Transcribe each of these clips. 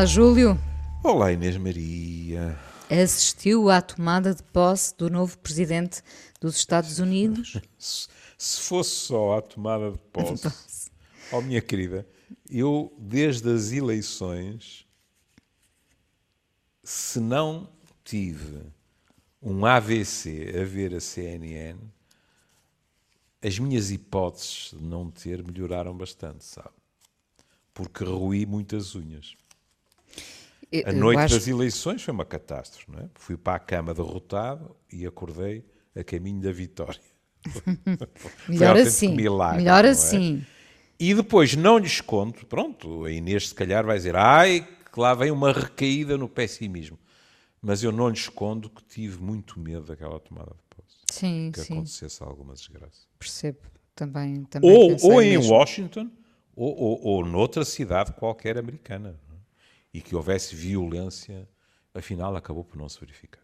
Olá, Júlio. Olá, Inês Maria. Assistiu à tomada de posse do novo presidente dos Estados Unidos? Se, se fosse só a tomada de posse, oh minha querida, eu desde as eleições, se não tive um AVC a ver a CNN, as minhas hipóteses de não ter melhoraram bastante, sabe? Porque ruí muitas unhas. A noite acho... das eleições foi uma catástrofe, não é? Fui para a cama derrotado e acordei a caminho da vitória. melhor assim. Milagre, melhor é? assim. E depois não lhes conto, pronto, a Inês se calhar vai dizer, ai, que lá vem uma recaída no pessimismo. Mas eu não lhe escondo que tive muito medo daquela tomada de posse. Sim, que sim. acontecesse alguma desgraça. Percebo. Também, também ou, ou em Washington, ou, ou, ou noutra cidade qualquer americana e que houvesse violência, afinal acabou por não se verificar.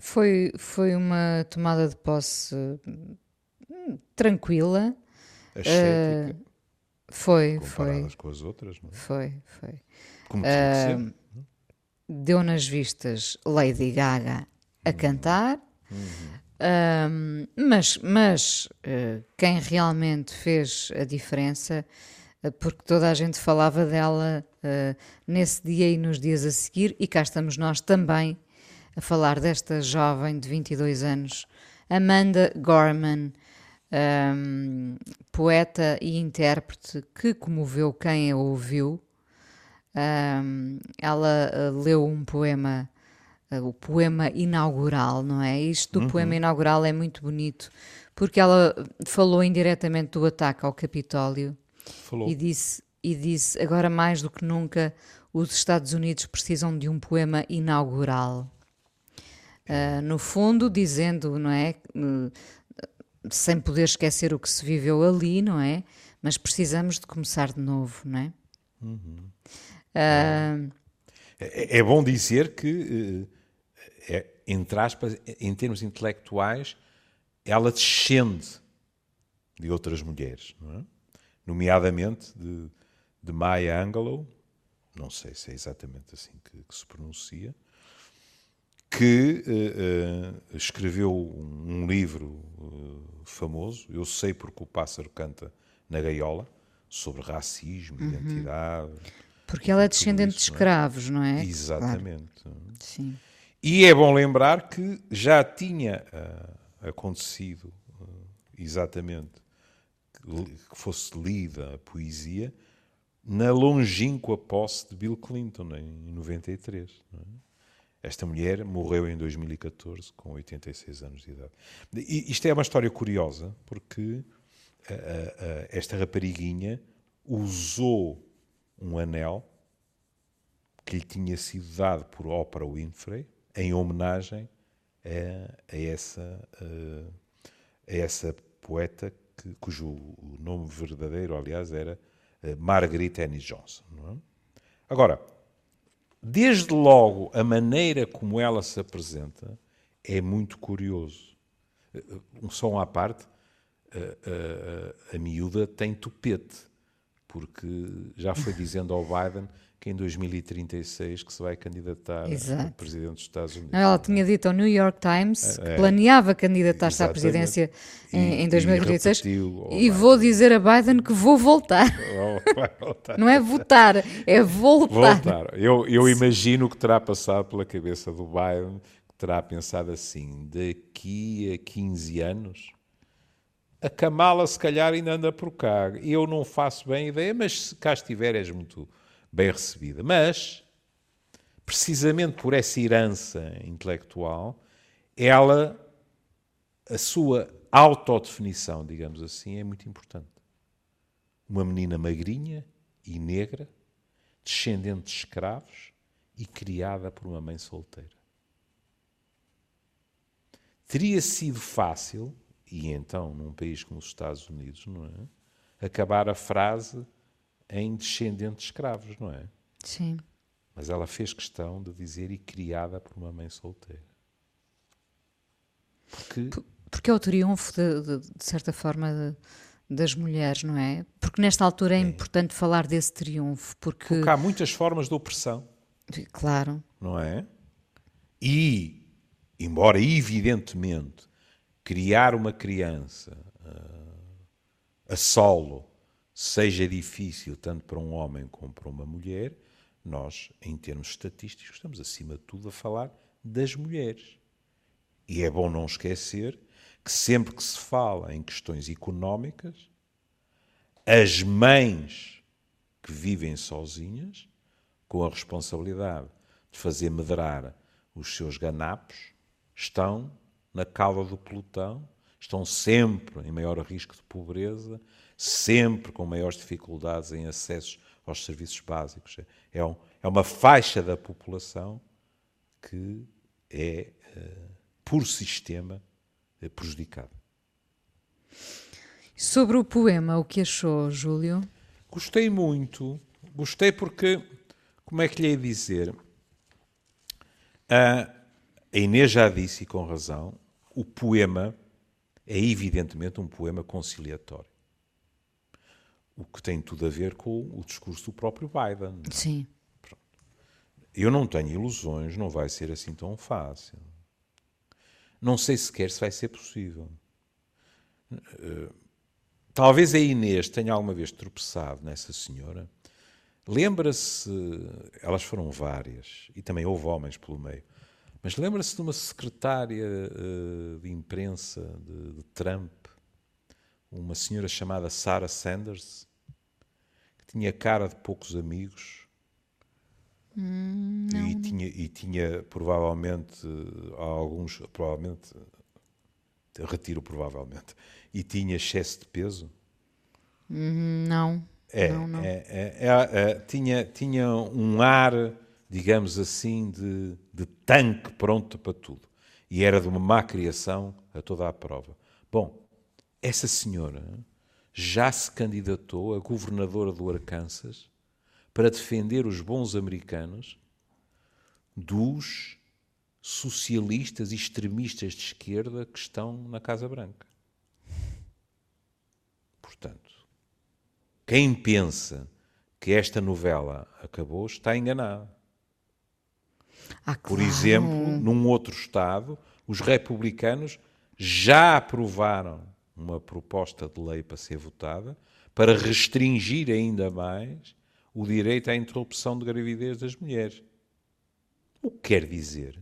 Foi, foi uma tomada de posse hum, tranquila. Ascética. Uh, foi, comparadas foi. com as outras, não é? Foi, foi. Como. Uh, deu nas vistas Lady Gaga a uhum. cantar. Uhum. mas mas uh, quem realmente fez a diferença porque toda a gente falava dela nesse dia e nos dias a seguir, e cá estamos nós também a falar desta jovem de 22 anos, Amanda Gorman, um, poeta e intérprete que comoveu quem a ouviu. Um, ela uh, leu um poema, uh, o poema inaugural, não é? Isto do uhum. poema inaugural é muito bonito, porque ela falou indiretamente do ataque ao Capitólio Falou. E disse, e disse: agora mais do que nunca, os Estados Unidos precisam de um poema inaugural. Uh, no fundo, dizendo, não é? Uh, sem poder esquecer o que se viveu ali, não é? Mas precisamos de começar de novo, não é? Uhum. Uh, é, é, bom dizer que, é, entre aspas, em termos intelectuais, ela descende de outras mulheres, não é? nomeadamente de, de Maya Angelou, não sei se é exatamente assim que, que se pronuncia, que uh, uh, escreveu um, um livro uh, famoso, Eu Sei Porque o Pássaro Canta na Gaiola, sobre racismo, uhum. identidade. Porque ela é descendente isso, de escravos, não é? Não é? Exatamente. Claro. Sim. E é bom lembrar que já tinha acontecido exatamente que fosse lida a poesia na longínqua posse de Bill Clinton, em 93. É? Esta mulher morreu em 2014, com 86 anos de idade. E isto é uma história curiosa, porque a, a, a, esta rapariguinha usou um anel que lhe tinha sido dado por Oprah Winfrey em homenagem a, essa, a essa poeta que, cujo nome verdadeiro, aliás, era Margaret Annie Johnson. É? Agora, desde logo, a maneira como ela se apresenta é muito curioso. Uh, um som à parte, uh, a miúda tem tupete, porque já foi dizendo ao Biden que em 2036 que se vai candidatar Exato. a presidente dos Estados Unidos. Não, ela tinha dito ao New York Times é, que planeava candidatar-se à presidência em, em 2036 e, e vou dizer a Biden que vou voltar. voltar. Não é votar, é voltar. voltar. Eu, eu imagino que terá passado pela cabeça do Biden, que terá pensado assim, daqui a 15 anos a Kamala se calhar ainda anda por cá. Eu não faço bem ideia, mas se cá estiver és muito bem recebida. Mas, precisamente por essa herança intelectual, ela, a sua autodefinição, digamos assim, é muito importante. Uma menina magrinha e negra, descendente de escravos e criada por uma mãe solteira. Teria sido fácil, e então num país como os Estados Unidos, não é? Acabar a frase em descendentes escravos, não é? Sim. Mas ela fez questão de dizer e criada por uma mãe solteira. Porque, porque é o triunfo, de, de, de certa forma, de, das mulheres, não é? Porque nesta altura é, é. importante falar desse triunfo, porque... porque há muitas formas de opressão. Claro. Não é? E, embora evidentemente criar uma criança uh, a solo seja difícil tanto para um homem como para uma mulher, nós, em termos estatísticos, estamos acima de tudo a falar das mulheres. E é bom não esquecer que sempre que se fala em questões económicas, as mães que vivem sozinhas, com a responsabilidade de fazer medrar os seus ganapos, estão na cauda do pelotão, estão sempre em maior risco de pobreza, sempre com maiores dificuldades em acesso aos serviços básicos. É, um, é uma faixa da população que é, uh, por sistema, é prejudicada. Sobre o poema, o que achou, Júlio? Gostei muito. Gostei porque, como é que lhe ia dizer? A Inês já disse, e com razão, o poema é evidentemente um poema conciliatório. O que tem tudo a ver com o discurso do próprio Biden. Sim. Eu não tenho ilusões, não vai ser assim tão fácil. Não sei sequer se vai ser possível. Eh, talvez a Inês tenha alguma vez tropeçado nessa senhora. Lembra-se, elas foram várias, e também houve homens pelo meio, mas lembra-se de uma secretária uh, de imprensa de, de, Trump, uma senhora chamada Sarah Sanders, que tinha cara de poucos amigos hum, e, tinha, e tinha provavelmente alguns, provavelmente, retiro provavelmente, e tinha excesso de peso? Hum, não. É, não, não. É, é, é, é tinha, tinha um ar digamos assim, de, de tanque pronto para tudo. E era de uma má criação a toda a prova. Bom, essa senhora já se candidatou a governadora do Arkansas para defender os bons americanos dos socialistas e extremistas de esquerda que estão na Casa Branca. Portanto, quem pensa que esta novela acabou está enganado. Ah, claro. Por exemplo, num outro Estado, os republicanos já aprovaram uma proposta de lei para ser votada para restringir ainda mais o direito à interrupção de gravidez das mulheres. O que quer dizer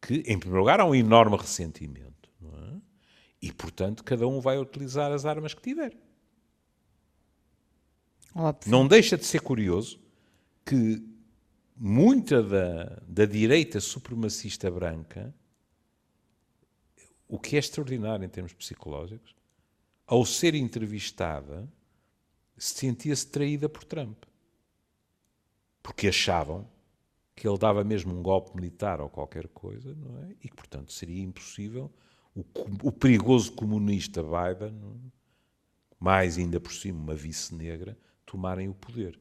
que, em primeiro lugar, há um enorme ressentimento. É? E, portanto, cada um vai utilizar as armas que tiver. Óbvio. Não deixa de ser curioso que muita da, da direita supremacista branca, o que é extraordinário em termos psicológicos, ao ser entrevistada, sentia-se traída por Trump. Porque achavam que ele dava mesmo um golpe militar ou qualquer coisa, não é? E que, portanto, seria impossível o, o perigoso comunista Biden, mais ainda por cima uma vice negra, tomarem o poder.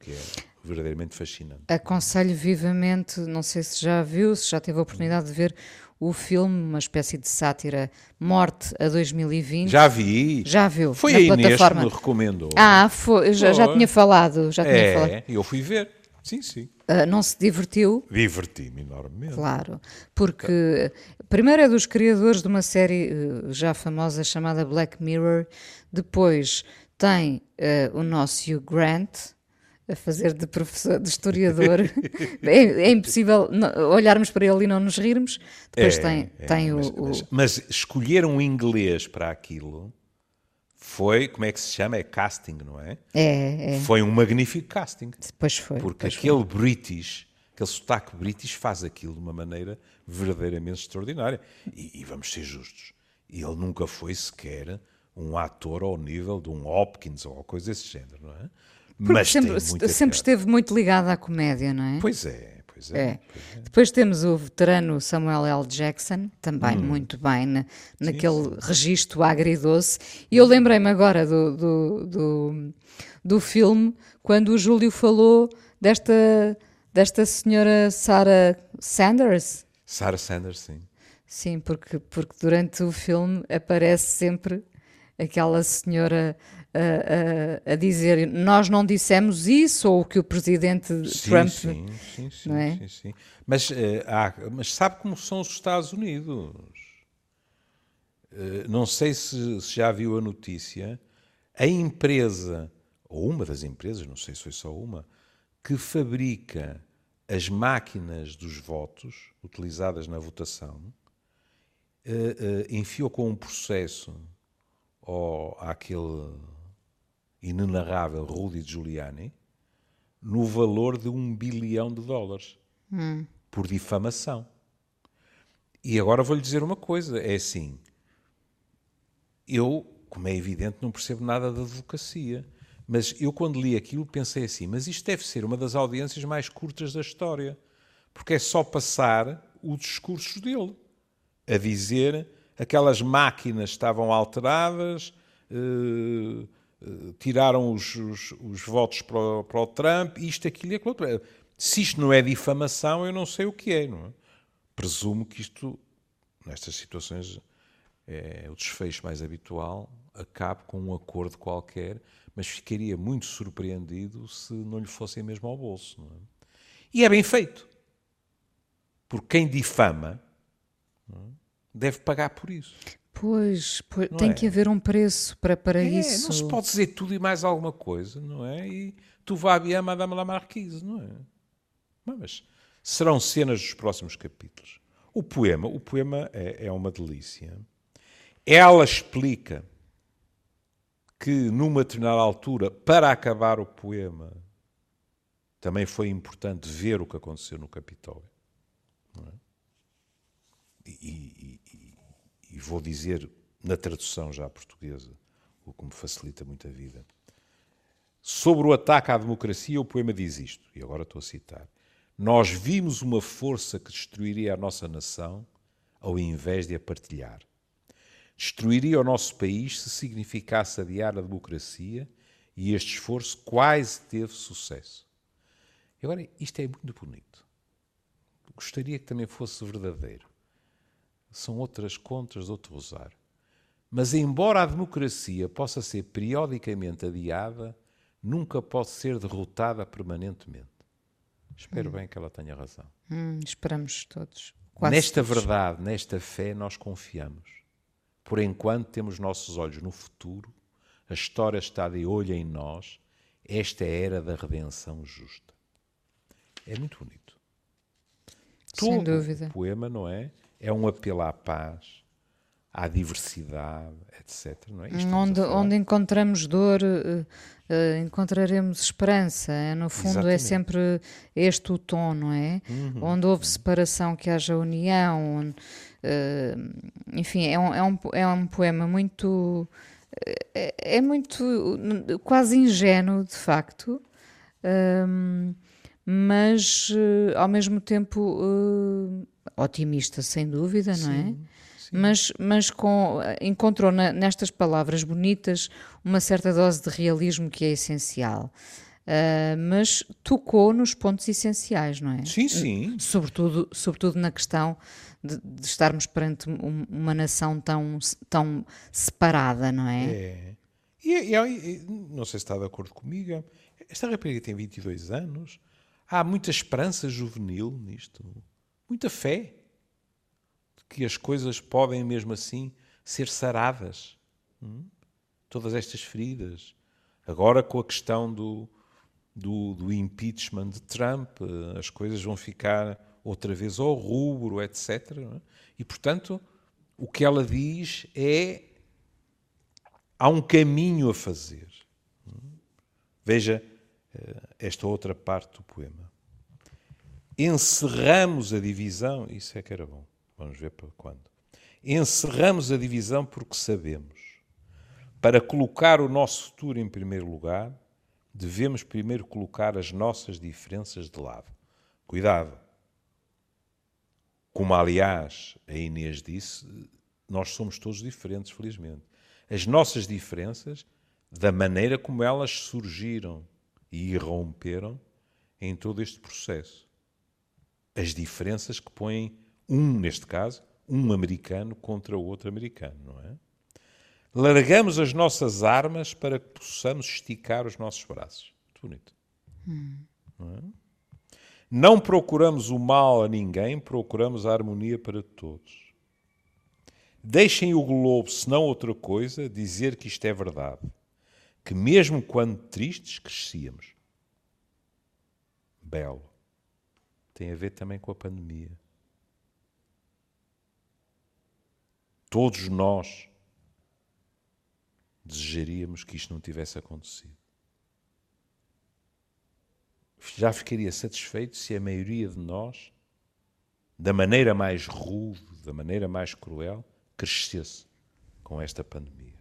Que é verdadeiramente fascinante. Aconselho vivamente, não sei se já viu, se já teve a oportunidade de ver o filme, uma espécie de sátira Morte a 2020. Já vi. Já viu? Foi na a Inês plataforma. que me recomendou. Ah, foi, já, já tinha falado. Já tinha é, falado. eu fui ver. Sim, sim. Uh, não se divertiu? Diverti-me enormemente. Claro, porque primeiro é dos criadores de uma série uh, já famosa chamada Black Mirror, depois tem uh, o nosso Hugh Grant, a fazer de professor, de historiador. é, é, impossível olharmos para ele e não nos rirmos. Depois é, tem, é, tem mas, o, mas, mas, escolher um inglês para aquilo foi, como é que se chama? É casting, não é? É, é. Foi um magnífico casting. Depois foi. Porque depois aquele foi. British, aquele sotaque British faz aquilo de uma maneira verdadeiramente extraordinária. E, e vamos ser justos, ele nunca foi sequer um ator ao nível de um Hopkins ou coisa desse género, não é? Porque mas sempre, sempre esteve muito ligado à comédia, não é? Pois é. Pois é, é. Pois é. Depois temos o veterano Samuel L. Jackson, também hum. muito bem na, naquele sim, sim. registro agridoce. E eu lembrei-me agora do, do, do, do, filme, quando o Júlio falou desta, desta senhora Sarah Sanders. Sarah Sanders, sim. Sim, porque, porque durante o filme aparece sempre aquela senhora a, a, a, dizer nós não dissemos isso ou que o presidente sim, Trump. Sim, sim, sim, é? sim, sim. Mas, uh, há, mas sabe como são os Estados Unidos? Uh, não sei se, se, já viu a notícia. A empresa, ou uma das empresas, não sei se foi só uma, que fabrica as máquinas dos votos utilizadas na votação, uh, enfiou com um processo ao, àquele inenarrável Rudy Giuliani no valor de um bilhão de dólares hum. por difamação. E agora vou-lhe dizer uma coisa: é assim, eu, como é evidente, não percebo nada da advocacia. Mas eu, quando li aquilo, pensei assim: mas isto deve ser uma das audiências mais curtas da história, porque é só passar os discursos dele a dizer aquelas máquinas estavam alteradas, uh, tiraram os, os, os, votos para o, para o, Trump, isto, aquilo e aquilo outro. Se isto não é difamação, eu não sei o que é. É? Presumo que isto, nestas situações, é o desfecho mais habitual, acabe com um acordo qualquer, mas ficaria muito surpreendido se não lhe fossem mesmo ao bolso. É? E é bem feito. Porque quem difama é? deve pagar por isso. Pois, pois tem é? que haver um preço para, para é, isso. Não se pode dizer tudo e mais alguma coisa, não é? E tu vá bien, Madame la Marquise, não é? Mas serão cenas dos próximos capítulos. O poema, o poema é, é uma delícia. Ela explica que numa determinada altura, para acabar o poema, também foi importante ver o que aconteceu no Capitólio. É? E, e, e, vou dizer na tradução já portuguesa, o que me facilita muito a vida. Sobre o ataque à democracia, o poema diz isto, e agora estou a citar. Nós vimos uma força que destruiria a nossa nação ao invés de a partilhar. Destruiria o nosso país se significasse adiar a democracia e este esforço quase teve sucesso. E agora, isto é muito bonito. Gostaria que também fosse verdadeiro são outras contas de outro rosário. Mas, embora a democracia possa ser periodicamente adiada, nunca pode ser derrotada permanentemente. Espero hum. bem que ela tenha razão. Hum, esperamos todos. Quase nesta todos. verdade, nesta fé, nós confiamos. Por enquanto, temos nossos olhos no futuro, a história está de olho em nós, esta é a era da redenção justa. É muito bonito. Sem Todo dúvida. o poema, não é? É um apelo à paz, à diversidade, etc. Não é? onde, onde encontramos dor, uh, uh, encontraremos esperança. É, no fundo, é Exatamente. é sempre este o tom, não é? Uhum. Onde houve separação, que haja união. Onde, uh, enfim, é um, é, um, é um poema muito. É, é muito. quase ingênuo, de facto. Mas ao mesmo tempo otimista, sem dúvida, sim, não é? Sim. Mas, mas com, encontrou na, nestas palavras bonitas uma certa dose de realismo que é essencial. Uh, mas tocou nos pontos essenciais, não é? Sim, sim. Sobretudo, sobretudo na questão de, de estarmos perante uma nação tão, tão separada, não é? É. E, e, e, não sei se está de acordo comigo, esta rapariga tem 22 anos, há muita esperança juvenil nisto muita fé de que as coisas podem mesmo assim ser saradas. Hum? Todas estas feridas. Agora com a questão do, do, do, impeachment de Trump, as coisas vão ficar outra vez ao rubro, etc. É? E, portanto, o que ela diz é há um caminho a fazer. Hum? Veja eh, esta outra parte do poema encerramos a divisão, isso é que era bom, vamos ver para quando. Encerramos a divisão porque sabemos. Para colocar o nosso futuro em primeiro lugar, devemos primeiro colocar as nossas diferenças de lado. Cuidado. Como, aliás, a Inês disse, nós somos todos diferentes, felizmente. As nossas diferenças, da maneira como elas surgiram e irromperam em todo este processo as diferenças que põem um, neste caso, um americano contra o outro americano, não é? largamos as nossas armas para que possamos esticar os nossos braços. Muito bonito. Hum. Não, é? não procuramos o mal a ninguém, procuramos a harmonia para todos. Deixem o globo, se não outra coisa, dizer que isto é verdade. Que mesmo quando tristes, crescíamos. Belo. Tem a ver também com a pandemia. Todos nós desejaríamos que isto não tivesse acontecido. Já ficaria satisfeito se a maioria de nós, da maneira mais rude, da maneira mais cruel, crescesse com esta pandemia.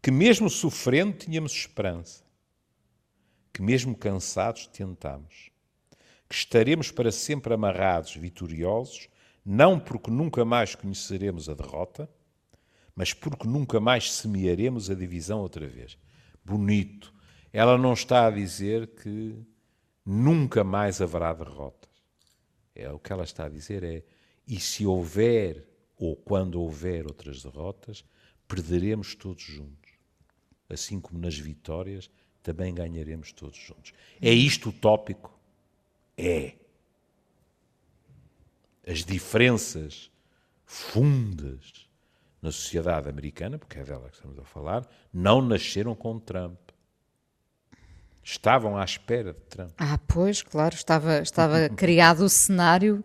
Que mesmo sofrendo tínhamos esperança. Que mesmo cansados tentamos. Que estaremos para sempre amarrados, vitoriosos, não porque nunca mais conheceremos a derrota, mas porque nunca mais semearemos a divisão outra vez. Bonito. Ela não está a dizer que nunca mais haverá derrotas. É o que ela está a dizer é e se houver ou quando houver outras derrotas, perderemos todos juntos. Assim como nas vitórias, também ganharemos todos juntos. É isto utópico? É as diferenças fundas na sociedade americana, porque é dela que estamos a falar, não nasceram com Trump. Estavam à espera de Trump. Ah, pois, claro, estava, estava criado o cenário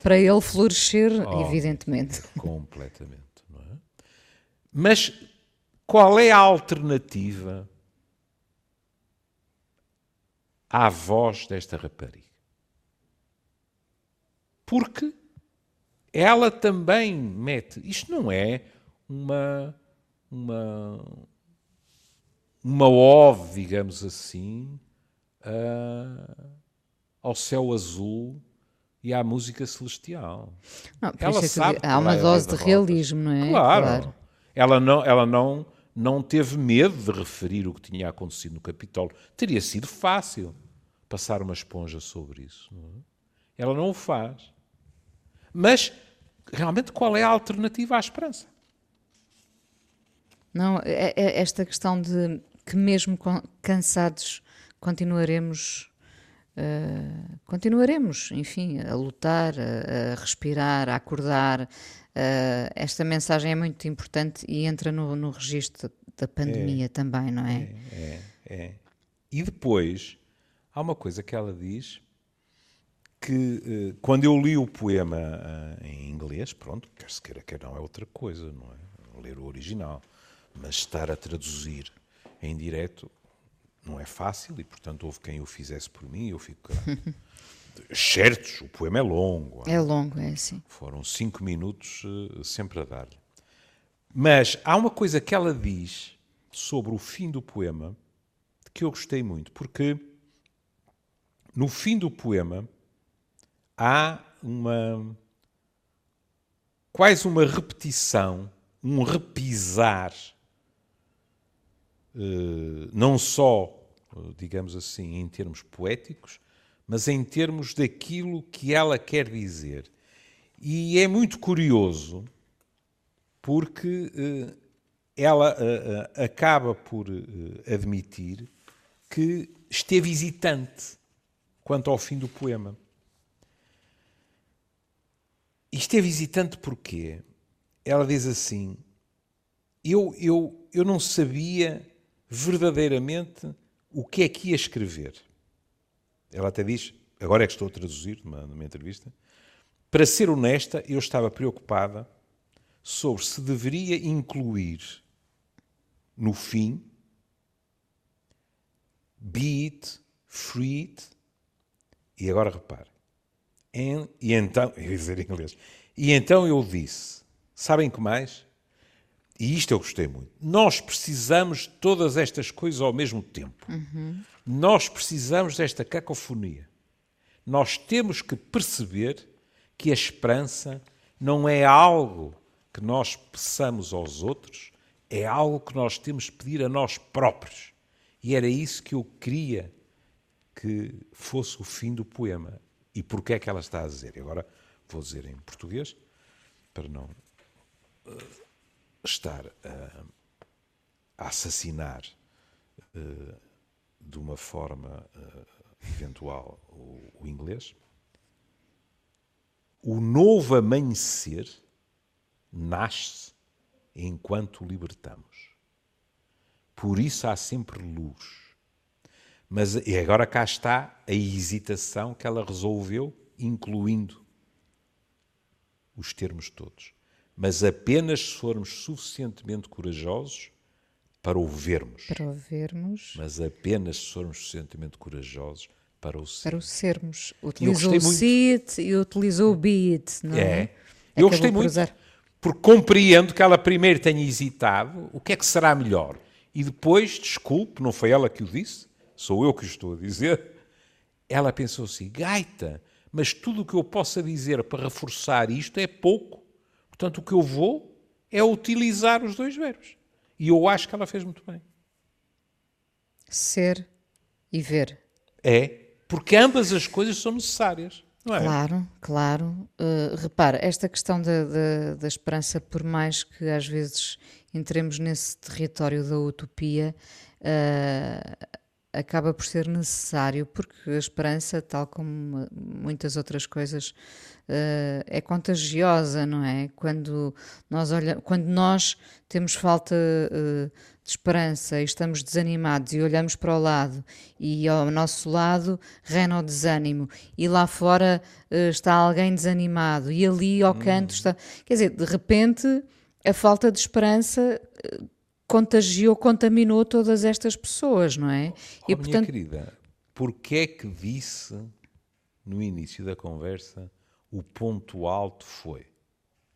para ele florescer, oh, evidentemente. Completamente, não é? Mas qual é a alternativa à voz desta rapariga? Porque ela também mete. Isto não é uma. uma uma ove, digamos assim, uh, ao céu azul e à música celestial. Não, ela sabe há uma dose de realismo, não é? Claro. claro. Ela não, ela não, não teve medo de referir o que tinha acontecido no Capitólio. Teria sido fácil passar uma esponja sobre isso. Não é? Ela não o faz. Mas realmente qual é a alternativa à esperança? Não, é, é esta questão de que mesmo cansados continuaremos Uh, continuaremos, enfim, a lutar, a, a respirar, a acordar. Uh, esta mensagem é muito importante e entra no, no registro da pandemia é, também, não é? É, é, é? E depois, há uma coisa que ela diz que uh, quando eu li o poema uh, em inglês, pronto, quer se queira, quer não, é outra coisa, não é? Ler o original. Mas estar a traduzir em direto não é fácil e, portanto, houve quem o fizesse por mim e eu fico Certos, o poema é longo. É longo, é assim. Foram cinco minutos uh, sempre a dar-lhe. Mas há uma coisa que ela diz sobre o fim do poema que eu gostei muito, porque no fim do poema há uma quase uma repetição, um repisar, eh, não só, digamos assim, em termos poéticos, mas em termos daquilo que ela quer dizer. E é muito curioso porque eh, ela eh, acaba por admitir que esteve hesitante quanto ao fim do poema. Isto é visitante porque ela diz assim: eu, eu, eu não sabia verdadeiramente o que é que ia escrever. Ela até diz, agora é que estou a traduzir numa, numa entrevista, para ser honesta, eu estava preocupada sobre se deveria incluir no fim be it, free it, e agora repare, E então, eu ia dizer em inglês, e então eu disse, sabem que mais? E isto eu gostei muito. Nós precisamos de todas estas coisas ao mesmo tempo. Uhum. Nós precisamos desta cacofonia. Nós temos que perceber que a esperança não é algo que nós peçamos aos outros, é algo que nós temos de pedir a nós próprios. E era isso que eu queria que fosse o fim do poema. E porquê é que ela está a dizer? E agora vou dizer em português, para não uh, estar a, a assassinar uh, de uma forma uh, eventual o, o inglês, o novo amanhecer nasce enquanto libertamos. Por isso há sempre luz. Mas e agora cá está a hesitação que ela resolveu, incluindo os termos todos. Mas apenas se formos suficientemente corajosos para o vermos. Para o vermos. Mas apenas se formos suficientemente corajosos para o sermos. Para o sermos. Utilizou o see it e utilizou o be it, não é? é. Eu gostei muito, usar. porque compreendo que ela primeiro tenha hesitado, o que é que será melhor? E depois, desculpe, não foi ela que o disse, sou eu que estou a dizer. Ela pensou assim: gaita, mas tudo o que eu possa dizer para reforçar isto é pouco. Portanto, o que eu vou é utilizar os dois verbos. E eu acho que ela fez muito bem. Ser e ver. É, porque ambas as coisas são necessárias. É? Claro, claro. Uh, repara, esta questão da, da, da, esperança, por mais que às vezes entremos nesse território da utopia, uh, acaba por ser necessário, porque a esperança, tal como muitas outras coisas, uh, é contagiosa, não é? Quando nós, olha, quando nós temos falta uh, de esperança e estamos desanimados e olhamos para o lado e ao nosso lado reina o desânimo e lá fora uh, está alguém desanimado e ali ao canto hum. está... Quer dizer, de repente a falta de esperança contagiou, contaminou todas estas pessoas, não é? Oh, e, portanto... Minha querida, porquê é que disse no início da conversa o ponto alto foi?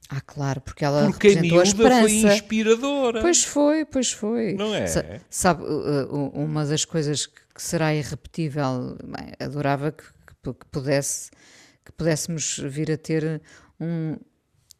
Ah, claro, porque ela porque representou a, a esperança. foi inspiradora. Pois foi, pois foi. Não é? sabe, uma das coisas que será irrepetível, bem, adorava que, que, pudesse que pudéssemos vir a ter um,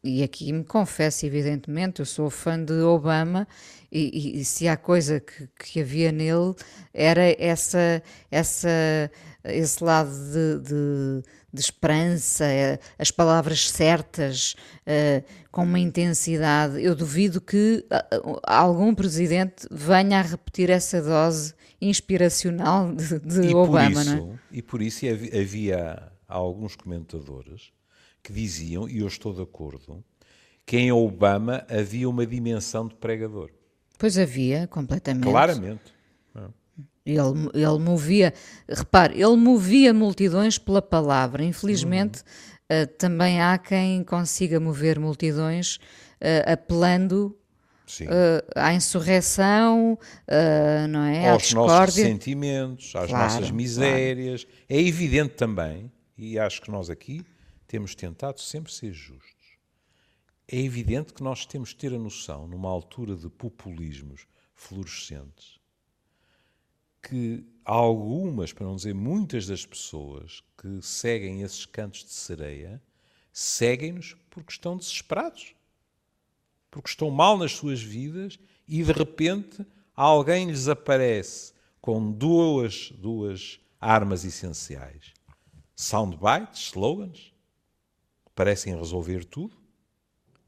e aqui me confesso, evidentemente, eu sou fã de Obama e, e se há coisa que, que, havia nele era essa, essa, esse lado de, de, de esperança, eh, as palavras certas, uh, com uma intensidade. Eu duvido que uh, algum presidente venha a repetir essa dose inspiracional de, de e Obama. Isso, não é? E por isso havia alguns comentadores que diziam, e eu estou de acordo, que em Obama havia uma dimensão de pregador. Pois havia, completamente. Claramente. Ele, ele movia, repare, ele movia multidões pela palavra. Infelizmente, uhum. uh, também há quem consiga mover multidões uh, apelando Uh, à insurreição, não é? Aos nossos sentimentos, às claro, nossas misérias. Claro. É evidente também, e acho que nós aqui temos tentado sempre ser justos. É evidente que nós temos de ter a noção, numa altura de populismos fluorescentes, que algumas, para não dizer muitas das pessoas que seguem esses cantos de sereia, seguem-nos porque estão desesperados, porque estão mal nas suas vidas e de repente alguém lhes aparece com duas, duas armas essenciais: soundbites, slogans, parecem resolver tudo,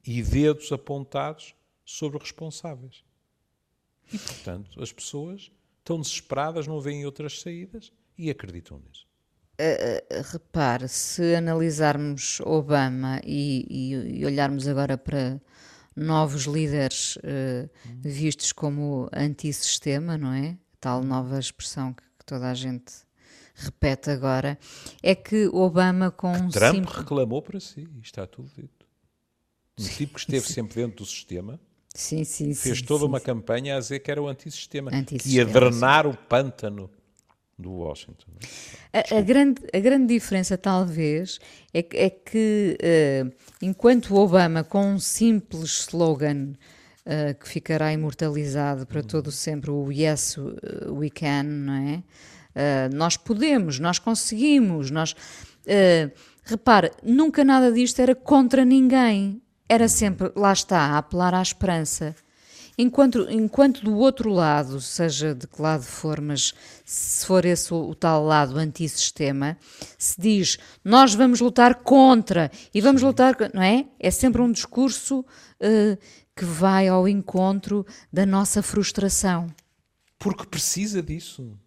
e dedos apontados sobre responsáveis. E, portanto, as pessoas estão desesperadas, não veem outras saídas e acreditam nisso. Uh, repare, se analisarmos Obama e, e, e, olharmos agora para novos líderes uh, vistos como antissistema, não é? Tal nova expressão que, que, toda a gente repete agora, é que Obama com que Trump simples... reclamou para si, está tudo dito. Um tipo que esteve sempre dentro do sistema. Sim, sim, fez sim, toda sim, uma campanha a dizer que era o antissistema, antissistema que ia drenar o pântano do Washington. A, a, grande, a grande diferença, talvez, é, é que uh, enquanto Obama, com um simples slogan uh, que ficará imortalizado para uhum. todo sempre, o Yes We Can, não é? Uh, nós podemos, nós conseguimos, nós. repare, nunca nada disto era contra ninguém era sempre, lá está, a apelar à esperança. Enquanto, enquanto do outro lado, seja de que lado for, mas se for esse o, o tal lado antissistema, se diz nós vamos lutar contra e vamos lutar, não é? É sempre um discurso uh, que vai ao encontro da nossa frustração. Porque precisa disso.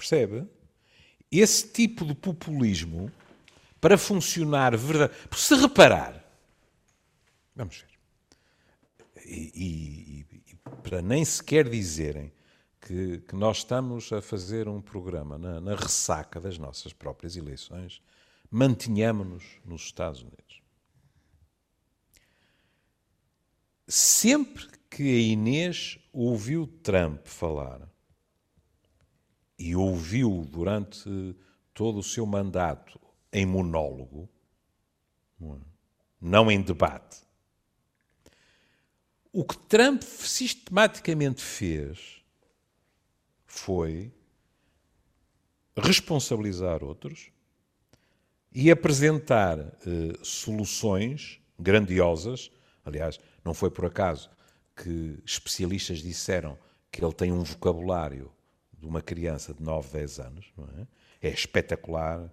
Percebe? Esse tipo de populismo, para funcionar verdade. Se reparar, vamos ver, e, e, e para nem sequer dizerem que, que, nós estamos a fazer um programa na, na ressaca das nossas próprias eleições, mantenhamos-nos nos Estados Unidos. Sempre que a Inês ouviu Trump falar e ouviu durante todo o seu mandato em monólogo, não em debate, o que Trump sistematicamente fez foi responsabilizar outros e apresentar eh, soluções grandiosas. Aliás, não foi por acaso que especialistas disseram que ele tem um vocabulário de uma criança de 9, 10 anos. É? é? espetacular,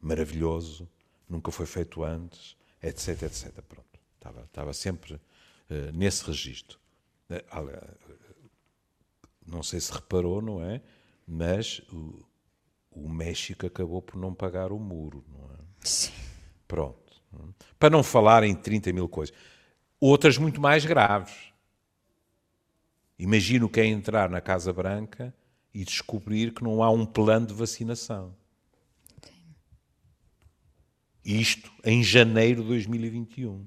maravilhoso, nunca foi feito antes, etc, etc. Pronto, estava, estava sempre uh, nesse registro. Uh, não sei se reparou, não é? Mas o, o México acabou por não pagar o muro, não é? Sim. Pronto. Para não falar em 30 mil coisas. Outras muito mais graves. Imagino que é entrar na Casa Branca e descobrir que não há um plano de vacinação. Isto em janeiro de 2021.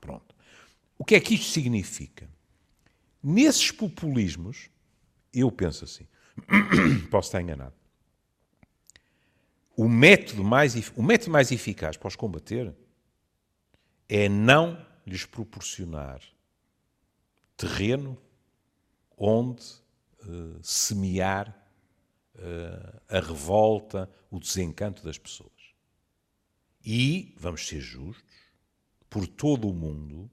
Pronto. O que é que isto significa? Nesses populismos, eu penso assim, posso estar enganado, o método, mais, o método mais eficaz para os combater é não lhes proporcionar terreno onde semear uh, a revolta, o desencanto das pessoas. E, vamos ser justos, por todo o mundo,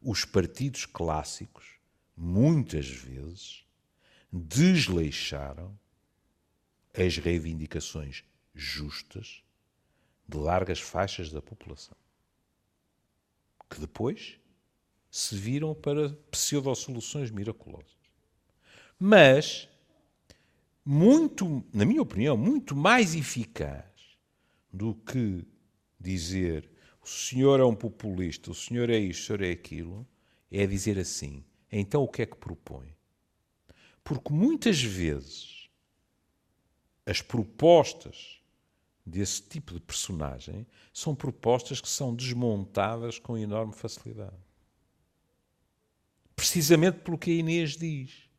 os partidos clássicos muitas vezes, desleixaram as reivindicações justas de largas faixas da população, que depois se viram para pseudo-soluções miraculosas. Mas, muito, na minha opinião, muito mais eficaz do que dizer o senhor é um populista, o senhor é isto, o senhor é aquilo, é dizer assim: então o que é que propõe? Porque muitas vezes as propostas desse tipo de personagem são propostas que são desmontadas com enorme facilidade. Precisamente pelo que a Inês diz.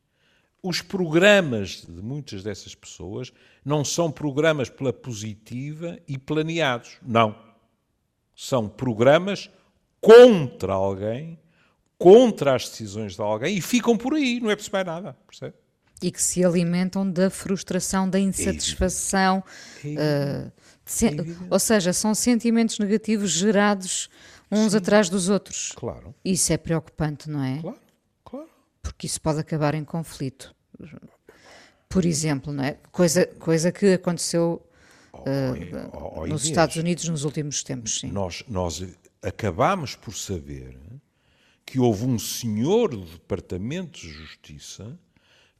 Os programas de muitas dessas pessoas não são programas pela positiva e planeados. Não. São programas contra alguém contra as decisões de alguém e ficam por aí, não é preciso mais nada, percebe? E que se alimentam da frustração, da insatisfação. É uh, ou seja, são sentimentos negativos gerados uns Sim. atrás dos outros. Claro. Isso é preocupante, não é? Claro. Porque isso pode acabar em conflito. Por exemplo, não é? Coisa, coisa que aconteceu oh, oh, oh, nos Estados Unidos nos últimos tempos. Sim. Nós, nós acabamos por saber que houve um senhor do Departamento de Justiça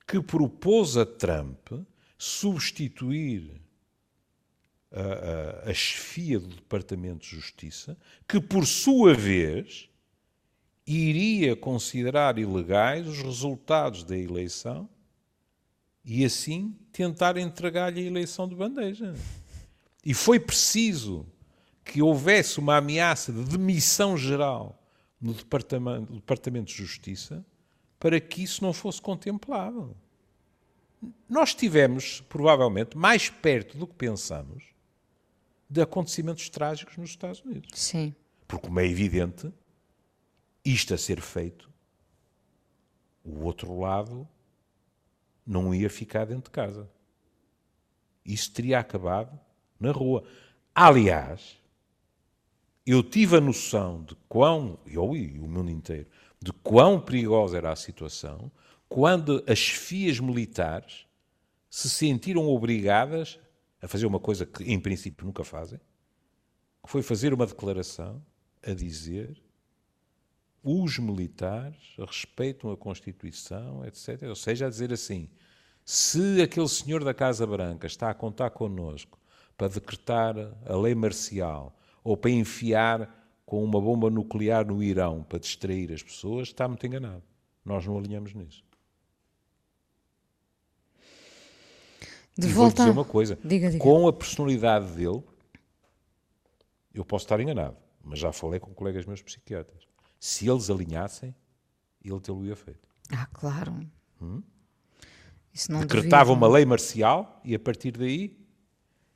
que propôs a Trump substituir a, a, a chefia do Departamento de Justiça, que por sua vez iria considerar ilegais os resultados da eleição e assim tentar entregar-lhe a eleição de bandeja. E foi preciso que houvesse uma ameaça de demissão geral no Departamento, Departamento de Justiça para que isso não fosse contemplado. Nós estivemos, provavelmente, mais perto do que pensamos de acontecimentos trágicos nos Estados Unidos. Sim. Porque, como é evidente, isto a ser feito, o outro lado não ia ficar dentro de casa. Isso teria acabado na rua. Aliás, eu tive a noção de quão, eu e o mundo inteiro, de quão perigosa era a situação quando as chefias militares se sentiram obrigadas a fazer uma coisa que em princípio nunca fazem, que foi fazer uma declaração a dizer os militares respeitam a Constituição, etc. Ou seja, a dizer assim, se aquele senhor da Casa Branca está a contar connosco para decretar a lei marcial ou para enfiar com uma bomba nuclear no Irão para distrair as pessoas, está muito enganado. Nós não alinhamos nisso. De e volta vou dizer uma coisa: diga, diga. com a personalidade dele, eu posso estar enganado, mas já falei com colegas meus psiquiatras. Se eles alinhassem, ele tê-lo-ia feito. Ah, claro. Hum? Isso Decretava uma lei marcial e a partir daí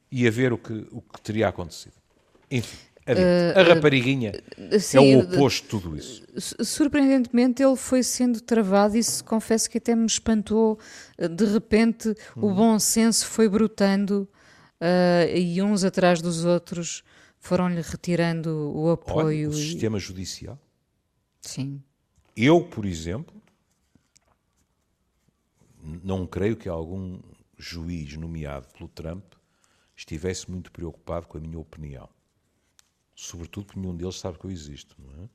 ia ver o que, o que teria acontecido. Enfim, adiante. a rapariguinha é Sim, o oposto de tudo isso. su- surpreendentemente ele foi sendo travado e se confesso que até me espantou eh, de repente Hum. o bom senso foi brotando eh, e uns atrás dos outros foram-lhe retirando o Olha, apoio o e- sistema judicial. Sim Eu, por exemplo, não creio que algum juiz nomeado pelo Trump estivesse muito preocupado com a minha opinião. Sobretudo porque nenhum deles sabe que eu existo. É?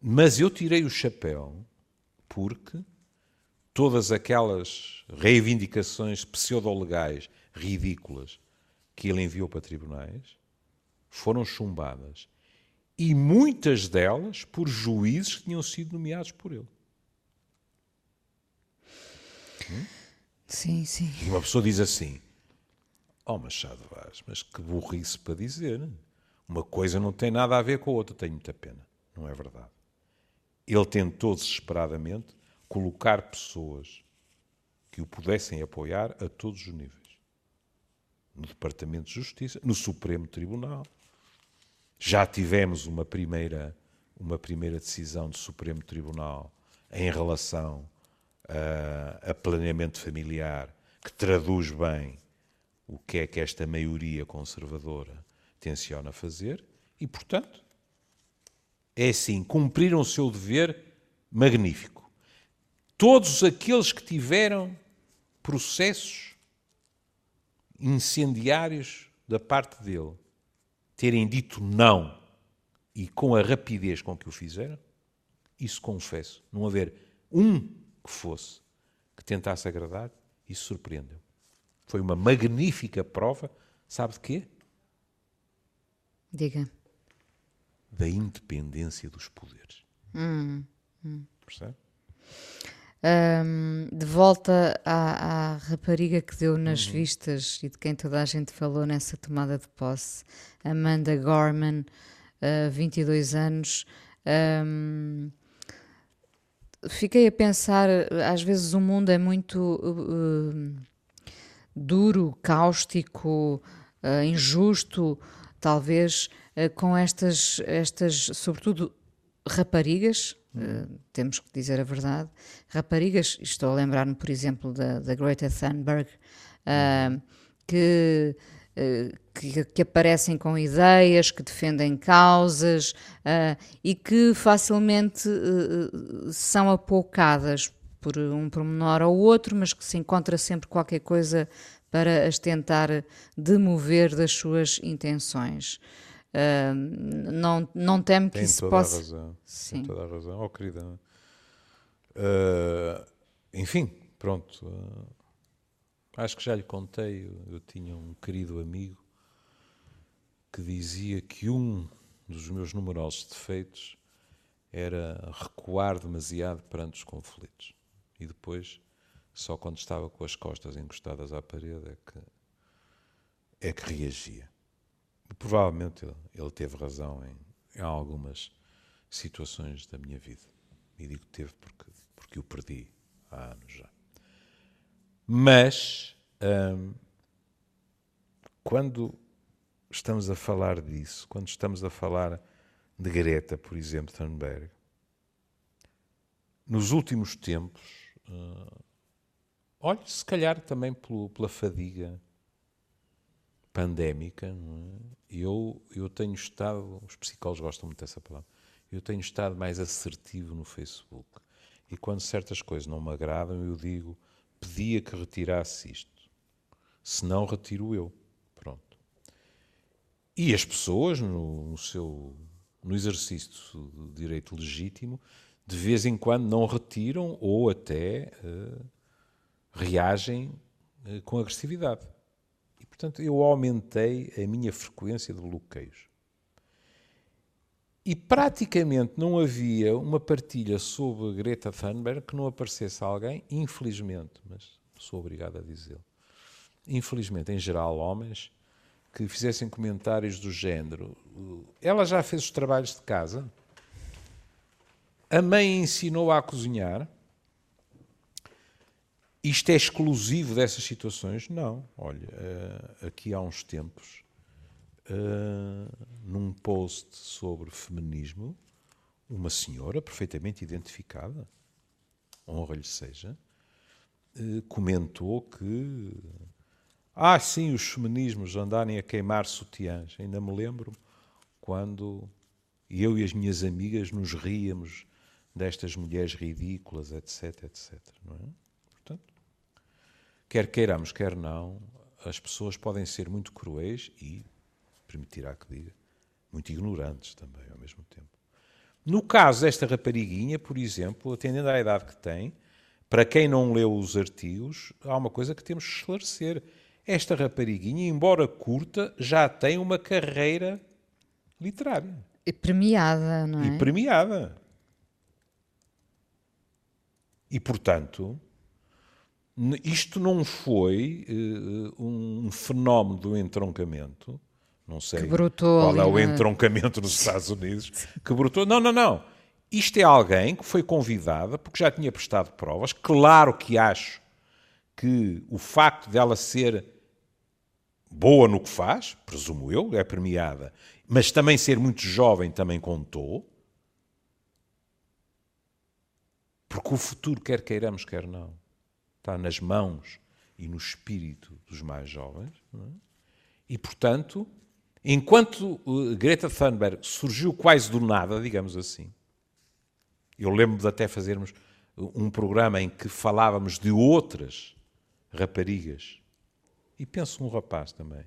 Mas eu tirei o chapéu porque todas aquelas reivindicações pseudo-legais ridículas que ele enviou para tribunais foram chumbadas. E muitas delas por juízes que tinham sido nomeados por ele. sim sim E uma pessoa diz assim: Oh, Machado Vaz, mas que burrice para dizer. Uma coisa não tem nada a ver com a outra. Tenho muita pena. Não é verdade. Ele tentou desesperadamente colocar pessoas que o pudessem apoiar a todos os níveis. No Departamento de Justiça, no Supremo Tribunal. Já tivemos uma primeira, uma primeira decisão do Supremo Tribunal em relação a, a planeamento familiar que traduz bem o que é que esta maioria conservadora tenciona fazer e, portanto, é assim, cumpriram o seu dever magnífico. Todos aqueles que tiveram processos incendiários da parte dele terem dito não e com a rapidez com que o fizeram, isso confesso, não haver um que fosse que tentasse agradar, isso surpreendeu. Foi uma magnífica prova, sabe de quê? diga Da independência dos poderes. Percebe? Ahm, de volta à, à rapariga que deu nas Uhum. vistas e de quem toda a gente falou nessa tomada de posse, Amanda Gorman, ah, 22 anos. Ahm, fiquei a pensar, às vezes o mundo é muito uh, uh, duro, cáustico, uh, injusto, talvez, uh, com estas, estas, sobretudo, raparigas, uh, temos que dizer a verdade, raparigas, estou a lembrar-me, por exemplo, da, da Greta Thunberg, uh, que, uh, que, que aparecem com ideias, que defendem causas e que facilmente são apoucadas por um pormenor ou outro, mas que se encontra sempre qualquer coisa para as tentar demover das suas intenções. Uh, não, não temo que Tem isso toda possa. a razão. Sim. Tem toda a razão. Oh, querida. Uh, enfim, pronto. Uh, acho que já lhe contei. Eu, tinha um querido amigo que dizia que um dos meus numerosos defeitos era recuar demasiado perante os conflitos. E depois, só quando estava com as costas encostadas à parede, é que, é que reagia. Provavelmente ele, ele teve razão em, em, algumas situações da minha vida. E digo teve porque, porque o perdi há anos já. Mas, hum, quando estamos a falar disso, quando estamos a falar de Greta, por exemplo, Thunberg, nos últimos tempos, uh, olhe, se calhar também pelo, pela fadiga pandémica, é? eu, eu tenho estado, os psicólogos gostam muito dessa palavra, eu tenho estado mais assertivo no Facebook. E quando certas coisas não me agradam, eu digo, pedia que retirasse isto. Se não, retiro eu. Pronto. E as pessoas, no, no seu no exercício do direito legítimo, de vez em quando não retiram ou até uh, reagem uh, com agressividade. Portanto, eu aumentei a minha frequência de bloqueios. E praticamente não havia uma partilha sobre Greta Thunberg que não aparecesse alguém, infelizmente, mas sou obrigado a dizê-lo. Infelizmente, em geral, homens que fizessem comentários do género: ela já fez os trabalhos de casa, a mãe ensinou a cozinhar. Isto é exclusivo dessas situações? Não. Olha, eh, aqui há uns tempos uh, num post sobre feminismo, uma senhora perfeitamente identificada, honra-lhe seja, uh, comentou que. Ah, sim, os feminismos andarem a queimar sutiãs. Ainda me lembro quando eu e as minhas amigas nos ríamos destas mulheres ridículas, etc, etc. Não é? Portanto, quer queiramos, quer não, as pessoas podem ser muito cruéis e permitirá que diga, muito ignorantes também ao mesmo tempo. No caso desta rapariguinha, por exemplo, atendendo à idade que tem, para quem não leu os artigos, há uma coisa que temos que esclarecer. Esta rapariguinha, embora curta, já tem uma carreira literária. E premiada, não é? E premiada. E, portanto, isto não foi uh, um fenómeno do entroncamento não sei qual é o entroncamento nos Estados Unidos, que brotou. Não, não, não. Isto é alguém que foi convidada porque já tinha prestado provas. Claro que acho que o facto dela ser boa no que faz, presumo eu, é premiada, mas também ser muito jovem também contou. Porque o futuro, quer queiramos, quer não, está nas mãos e no espírito dos mais jovens. É? E, portanto, Enquanto uh, Greta Thunberg surgiu quase do nada, digamos assim, eu lembro de até fazermos um programa em que falávamos de outras raparigas, e penso um rapaz também,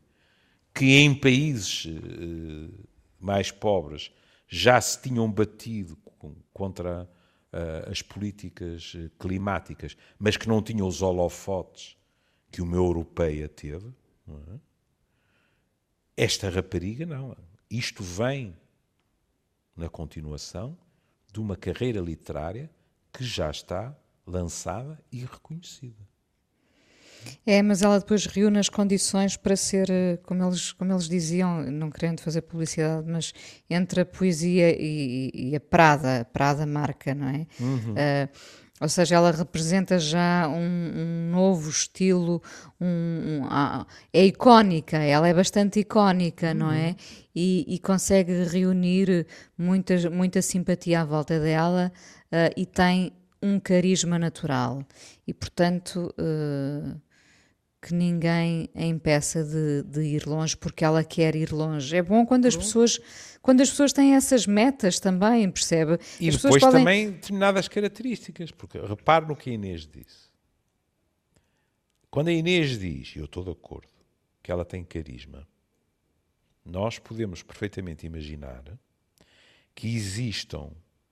que em países uh, mais pobres já se tinham batido contra as políticas climáticas, mas que não tinham os holofotes que uma europeia teve. É? Esta rapariga não. Isto vem na continuação de uma carreira literária que já está lançada e reconhecida. É, mas ela depois reúne as condições para ser, eh, como eles, como eles diziam, não querendo fazer publicidade, mas entre a poesia e, e a Prada, a Prada marca, não é? Uhum. Uh, ou seja, ela representa já um, um novo estilo, um, um, é icónica, ela é bastante icónica, não é? Uhum. E, e, consegue reunir muita, muita simpatia à volta dela uh, e tem um carisma natural. E, portanto, uh, que ninguém a impeça de, de, ir longe porque ela quer ir longe. É bom quando as pessoas quando as pessoas têm essas metas também, percebe? E as depois podem... também determinadas características, porque repare no que a Inês disse. Quando a Inês diz, e eu estou de acordo, que ela tem carisma, nós podemos perfeitamente imaginar que existam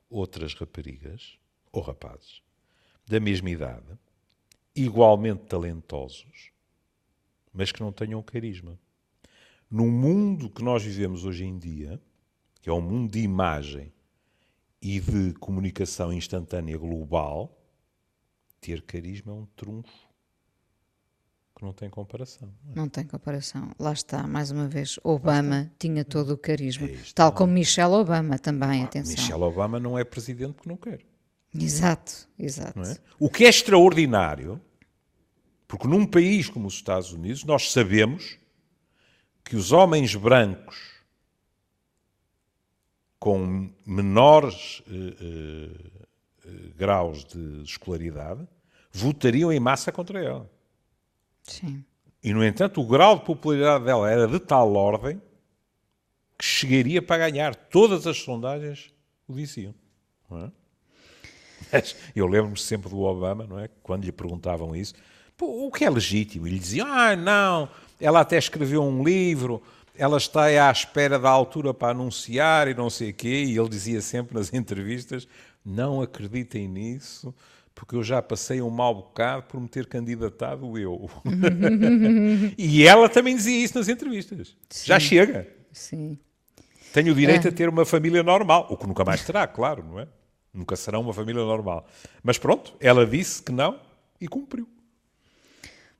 outras raparigas ou rapazes da mesma idade, igualmente talentosos, mas que não tenham carisma. No mundo que nós vivemos hoje em dia, que é um mundo de imagem e de comunicação instantânea global, ter carisma é um trunfo que não tem comparação. Não, é? não tem comparação. Lá está, mais uma vez, Obama tinha todo o carisma, tal como Michelle Obama também, ah, atenção. Michelle Obama não é presidente porque não quer. Exato, exato. É? O que é extraordinário, porque num país como os Estados Unidos, nós sabemos que os homens brancos com menores uh, uh, graus de escolaridade votariam em massa contra ela. Sim. E, no entanto, o grau de popularidade dela era de tal ordem que chegaria para ganhar. Todas as sondagens o diziam. É? Mas eu lembro-me sempre do Obama, não é? Quando lhe perguntavam isso, o que é legítimo? E lhe diziam, ah, não, ela até escreveu um livro ela está à espera da altura para anunciar e não sei o quê, e ele dizia sempre nas entrevistas: não acreditem nisso, porque eu já passei um mau bocado por me ter candidatado eu. e ela também dizia isso nas entrevistas. Sim. Já chega. Sim. Tenho o direito é. a ter uma família normal, o que nunca mais terá, claro, não é? Nunca será uma família normal. Mas pronto, ela disse que não e cumpriu.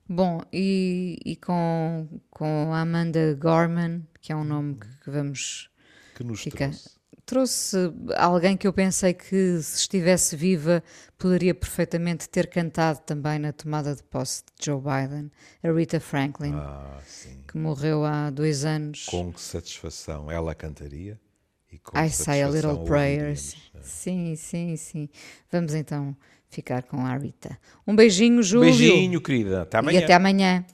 Bom, e, e com, com a Amanda Gorman, que é um nome que, que vamos. Que nos ficar. trouxe. Trouxe alguém que eu pensei que, se estivesse viva, poderia perfeitamente ter cantado também na tomada de posse de Joe Biden, a Rita Franklin, ah, que morreu há dois anos. Com que satisfação ela cantaria? E com I Say a Little Prayers. É. Sim, sim, sim. Vamos então ficar com a Rita. Um beijinho, Júlio. Beijinho, querida. Até amanhã. E até amanhã.